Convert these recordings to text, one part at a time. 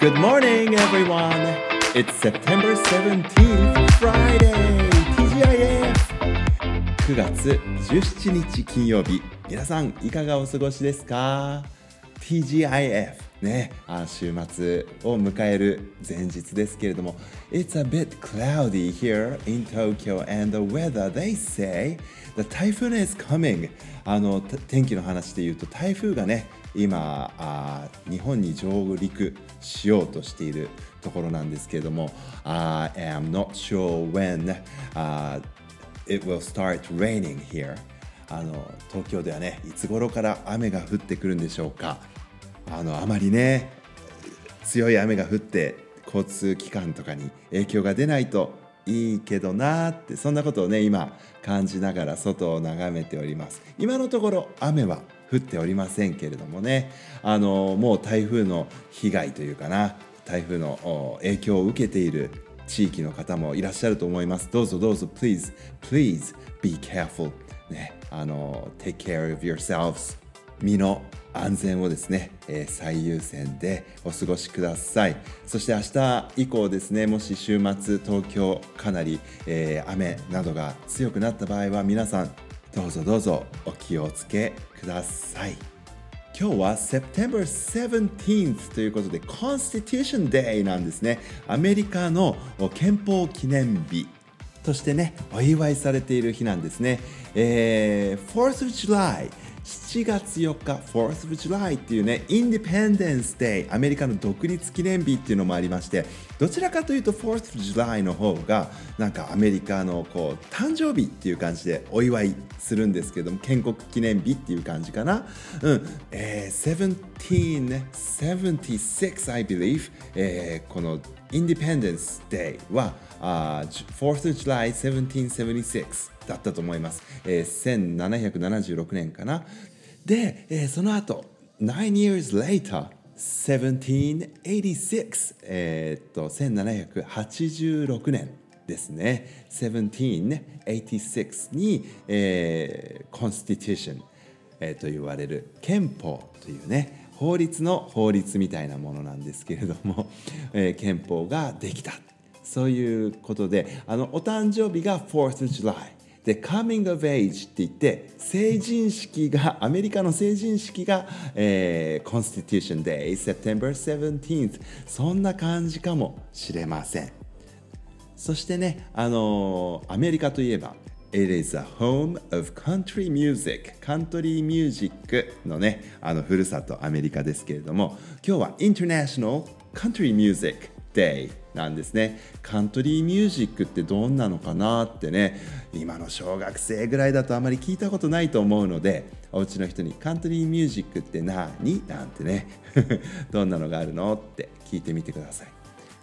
Good morning, everyone. It's September 17th, Friday. TGIF. 9月17日金曜日。皆さん、いかがお過ごしですか ?TGIF。ね、あ週末を迎える前日ですけれども It's a bit cloudy here in Tokyo and the weather they say the typhoon is coming あの天気の話で言うと台風がね今あ日本に上陸しようとしているところなんですけれども I am not sure when、uh, it will start raining here あの東京ではねいつ頃から雨が降ってくるんでしょうかあのあまりね強い雨が降って交通機関とかに影響が出ないといいけどなってそんなことをね今感じながら外を眺めております。今のところ雨は降っておりませんけれどもねあのもう台風の被害というかな台風の影響を受けている地域の方もいらっしゃると思います。どうぞどうぞ please please be careful ねあの take care of yourselves 身の安全をですね、え、最優先でお過ごしください。そして明日以降ですねもし週末東京かなり、えー、雨などが強くなった場合は皆さんどうぞどうぞお気をつけください。今日は September 17th ということで Constitution Day なんですね。アメリカの憲法記念日としてねお祝いされている日なんですね、えー、4th of July 7月4日 4th of July っていうね Independence Day アメリカの独立記念日っていうのもありましてどちらかというと 4th of July の方がなんかアメリカのこう誕生日っていう感じでお祝いするんですけども建国記念日っていう感じかな。うん、えー、1776 I believe、えー、この Independence Day は、uh, 4th of July 1776だったと思います、えー、1776年かな。で、えー、その後9 years later 1786えー、っと1786年ですね。1786に、えー、Constitution、えー、と言われる憲法というね法律の法律みたいなものなんですけれども、えー、憲法ができた。そういうことであのお誕生日が 4th of July で、カミング・オ・イジって言って、成人式が、アメリカの成人式が、えー、コンスティテューション・デ、セプン・セブンティーン、そんな感じかもしれません。そしてね、あの、アメリカといえば、It is a home of country music, country music のね、あの、ふるさとアメリカですけれども、今日はインターナショナルカントリーミュージック Day なんですね。カントリーミュージックってどんなのかなってね。今の小学生ぐらいだとあまり聞いたことないと思うのでお家の人にカントリーミュージックって何？なんてね。どんなのがあるのって聞いてみてください。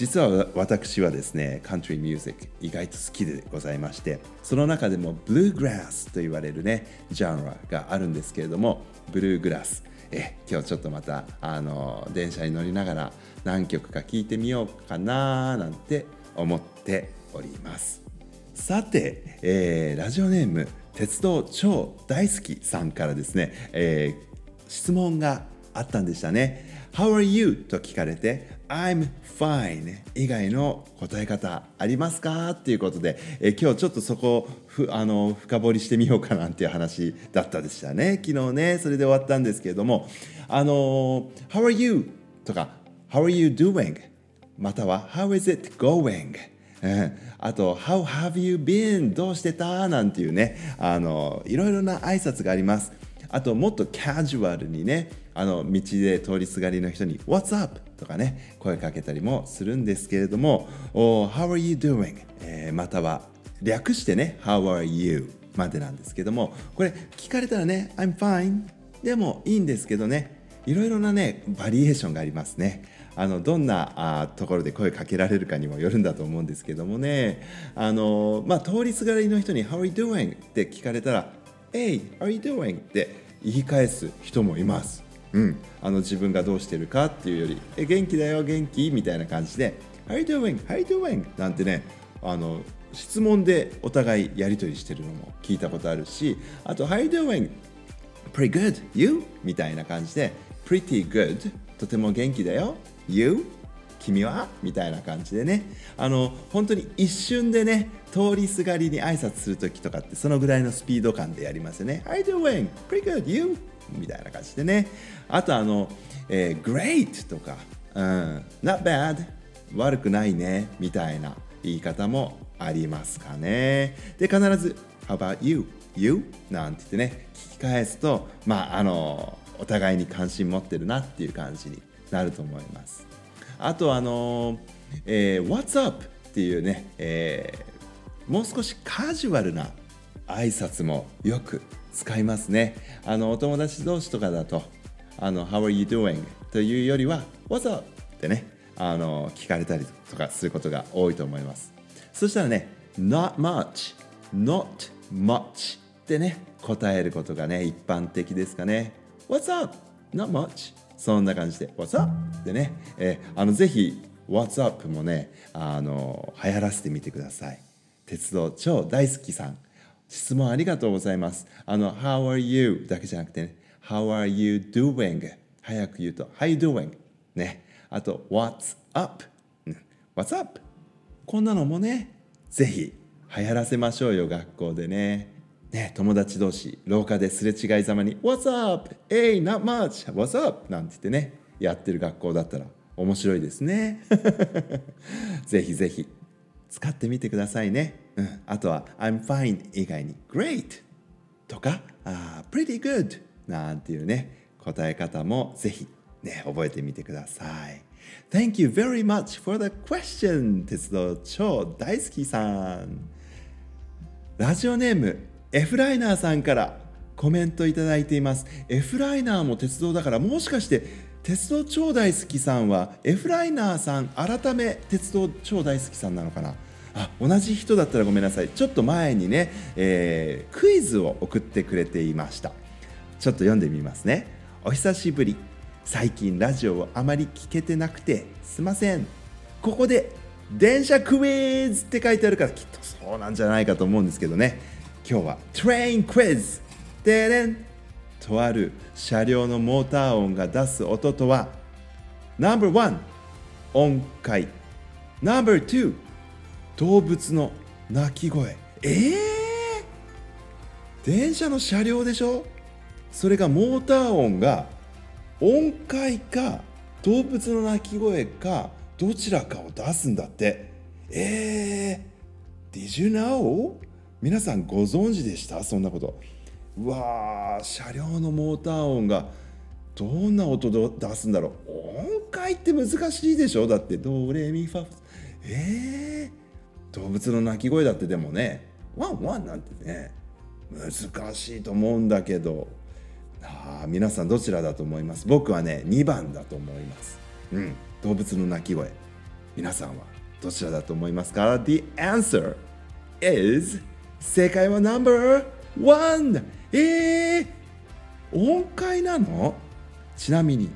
実は私はですねカントリーミュージック意外と好きでございましてその中でもブルーグラスと言われるねジャンルがあるんですけれどもブルーグラスえ今日ちょっとまたあの電車に乗りながら何曲か聴いてみようかななんて思っております。さて、えー、ラジオネーム鉄道超大好きさんからですね、えー、質問があったんでしたね。How are you? と聞かれて I'm fine 以外の答え方ありますか？っていうことで、え、今日ちょっとそこをふあの深掘りしてみようかなんていう話だったでしたね昨日ねそれで終わったんですけれどもあの How are you? とか How are you doing? または How is it going? あと「How have you been?」どうしてた？なんていうねあのいろいろな挨拶がありますあともっとキャジュアルにねあの道で通りすがりの人に「What's up?」とかね声かけたりもするんですけれども「oh, How are you doing?、えー、または略してね「How are you?」までなんですけどもこれ聞かれたらね「I'm fine」でもいいんですけどねいろいろなねバリエーションがありますねあのどんなあところで声かけられるかにもよるんだと思うんですけどもねあの、まあ、通りすがりの人に「How are you doing?」って聞かれたら「Hey, how are you doing?」って言い返す人もいます。うん、あの自分がどうしてるかっていうより「え元気だよ元気?」みたいな感じで「How you doing? How you doing?」なんてねあの質問でお互いやり取りしてるのも聞いたことあるしあと「How you doing? Pretty good. You?」みたいな感じで「Pretty good」とても元気だよ「You?」君は？みたいな感じでねあの本当に一瞬でね通りすがりに挨拶する時とかってそのぐらいのスピード感でやりますよね How you doing? Pretty good, you? みたいな感じでねあとあの、えー、Great とか、うん、Not bad 悪くないねみたいな言い方もありますかねで必ず How about you? You? なんて言ってね聞き返すとまああのお互いに関心持ってるなっていう感じになると思いますあとあの、えー、What's up? っていうね、えー、もう少しカジュアルな挨拶もよく使いますねあのお友達同士とかだとあの How are you doing? というよりは What's up? ってねあの聞かれたりとかすることが多いと思いますそしたらね Not much Not much ってね答えることがね一般的ですかね What's up? Not much? そんな感じで What's up? ってね、えー、あのぜひ What's up もねあの流行らせてみてください鉄道超大好きさん質問ありがとうございますあの How are you? だけじゃなくてね How are you doing? 早く言うと How you doing? ねあと What's up? What's up? こんなのもねぜひ流行らせましょうよ学校でねね友達同士廊下ですれ違いざまに「What's up? Hey, not much! What's up?」なんて言ってねやってる学校だったら面白いですね ぜひぜひ使ってみてくださいね、うん、あとは「I'm fine」以外に「Great」とか「uh, Pretty good」なんていうね答え方もぜひね覚えてみてください。Thank you very much for the question 鉄道超大好きさん。ラジオネームエフライナーさんからコメントいただいています。エフライナーも鉄道だからもしかして鉄道超大好きさんはエフライナーさん改め鉄道超大好きさんなのかな？あ同じ人だったらごめんなさい。ちょっと前にね、えー、クイズを送ってくれていました。ちょっと読んでみますね。お久しぶり。最近ラジオをあまり聞けてなくてすいません。ここで電車クイズって書いてあるからきっとそうなんじゃないかと思うんですけどね。今日はトレインクイズ。でれんとある車両のモーター音が出す音とは No.1 音階。No.2 動物の鳴き声。えー、電車の車両でしょ？それがモーター音が音階か動物の鳴き声かどちらかを出すんだって。えー、Did you know? 皆さんご存知でした？そんなこと。うわー車両のモーター音がどんな音出すんだろう。音階って難しいでしょ。だってドレミファえー、動物の鳴き声だってでもね。ワンワンなんてね難しいと思うんだけど。あ皆さんどちらだと思います？僕はね2番だと思います。うん。動物の鳴き声。皆さんはどちらだと思いますか ?The answer is 正解は No.1 えー、音階なの？ちなみに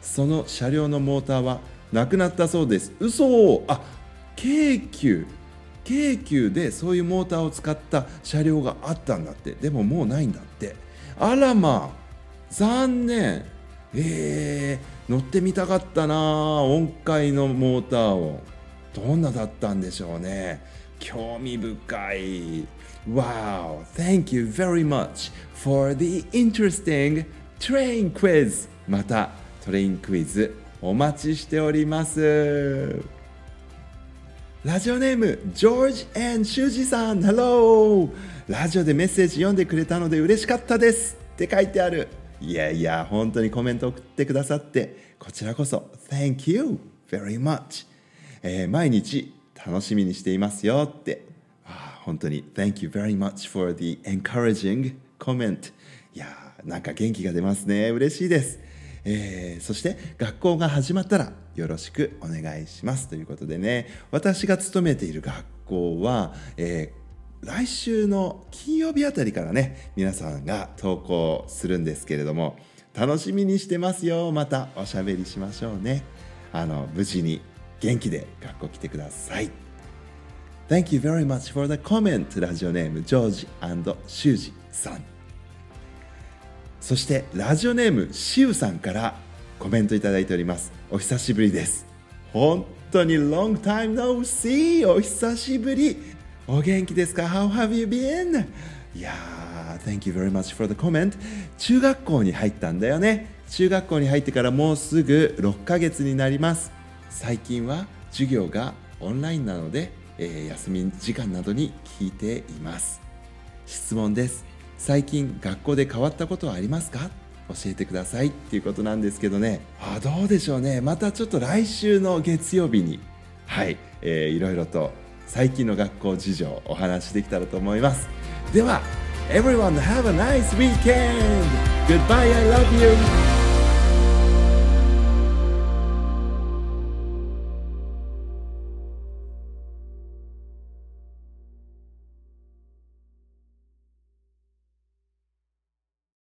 その車両のモーターはなくなったそうです。嘘。あ京急。京急でそういうモーターを使った車両があったんだって。でももうないんだって。あらまあ残念。えー、乗ってみたかったな音階のモーター音どんなだったんでしょうね。興味深い。Wow thank you very much for the interesting train quiz. またトレインクイズお待ちしております。ラジオネームジョージシュージさん。Hello! ラジオでメッセージ読んでくれたので嬉しかったです。って書いてある。いやいや本当にコメント送ってくださってこちらこそ Thank you very much、えー、毎日楽しみにしていますよって。本当に。Thank you very much for the encouraging comment. いやなんか元気が出ますね。嬉しいです、えー、そして学校が始まったらよろしくお願いしますということでね。私が勤めている学校は、えー来週の金曜日あたりからね皆さんが投稿するんですけれども楽しみにしてますよ。またおしゃべりしましょうね。あの無事に元気で学校来てください。Thank you very much for the comment ラジオネームジョージシュージさん。そしてラジオネームシウさんからコメントいただいております。お久しぶりです。本当に Long time no see お久しぶり。お元気ですか？How have you been? いやー Thank you very much for the comment 中学校に入ったんだよね。中学校に入ってからもうすぐ6ヶ月になります。最近は授業がオンラインなので、えー、休み時間などに聞いています。質問です。最近学校で変わったことはありますか？教えてくださいっていうことなんですけどね。あどうでしょうね。またちょっと来週の月曜日にはい、えー、いろいろと最近の学校事情お話しできたらと思います。では Everyone have a nice weekend! Goodbye, I love you!